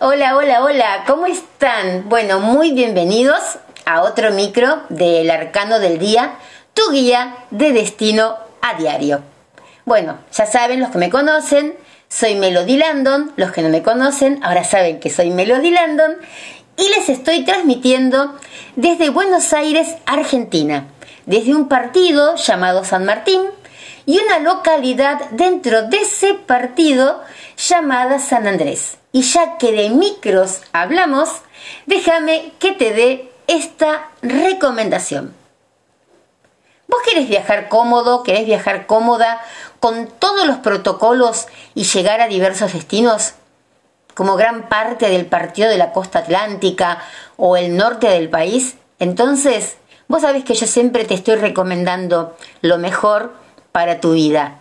Hola, hola, hola, ¿cómo están? Bueno, muy bienvenidos a otro micro del Arcano del Día, tu guía de destino a diario. Bueno, ya saben los que me conocen, soy Melody Landon, los que no me conocen ahora saben que soy Melody Landon y les estoy transmitiendo desde Buenos Aires, Argentina, desde un partido llamado San Martín y una localidad dentro de ese partido llamada San Andrés. Y ya que de micros hablamos, déjame que te dé esta recomendación. ¿Vos querés viajar cómodo, querés viajar cómoda con todos los protocolos y llegar a diversos destinos? Como gran parte del partido de la costa atlántica o el norte del país. Entonces, vos sabés que yo siempre te estoy recomendando lo mejor para tu vida.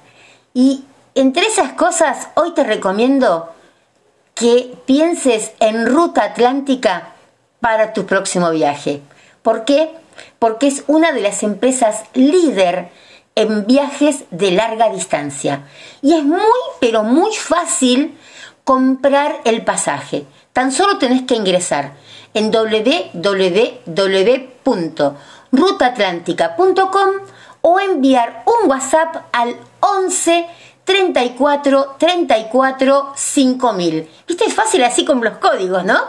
Y entre esas cosas, hoy te recomiendo que pienses en ruta atlántica para tu próximo viaje. ¿Por qué? Porque es una de las empresas líder en viajes de larga distancia. Y es muy, pero muy fácil comprar el pasaje. Tan solo tenés que ingresar en www.rutaatlántica.com o enviar un WhatsApp al 11 34 34 5000. ¿Viste? Es fácil así con los códigos, ¿no?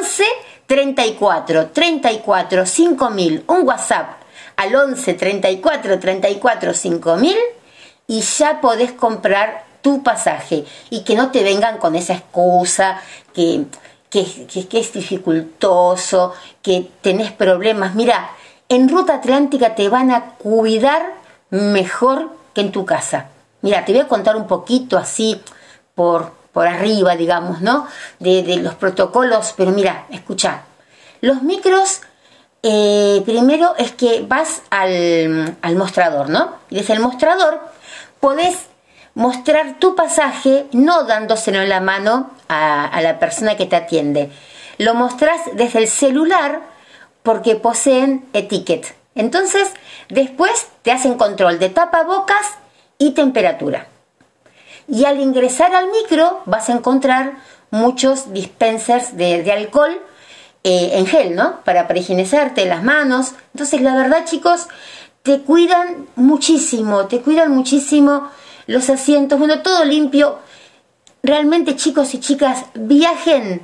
11 34 34 5000. Un WhatsApp al 11 34 34 5000 y ya podés comprar tu pasaje y que no te vengan con esa excusa que, que, que, es dificultoso, que tenés problemas. Mira, en Ruta Atlántica te van a cuidar mejor que en tu casa. Mira, te voy a contar un poquito así por, por arriba, digamos, ¿no? De, los protocolos, pero mira, escucha. Los micros, eh, primero es que vas al, al mostrador, ¿no? Y desde el mostrador podés mostrar tu pasaje no dándoselo en la mano a, a la persona que te atiende. Lo mostrás desde el celular porque poseen etiquet. Entonces, después te hacen control de tapabocas y temperatura. Y al ingresar al micro vas a encontrar muchos dispensers de, alcohol eh, en gel, ¿no? Para prehigienizarte las manos. Entonces, la verdad, chicos, te cuidan muchísimo, te cuidan muchísimo los asientos, bueno, todo limpio. Realmente, chicos y chicas, viajen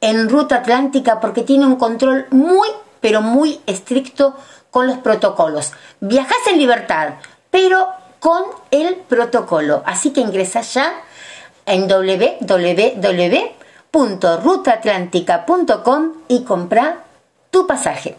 en ruta atlántica porque tiene un control muy, pero muy estricto con los protocolos. Viajas en libertad, pero con el protocolo. Así que ingresa ya en www.rutaatlántica.com y compra tu pasaje.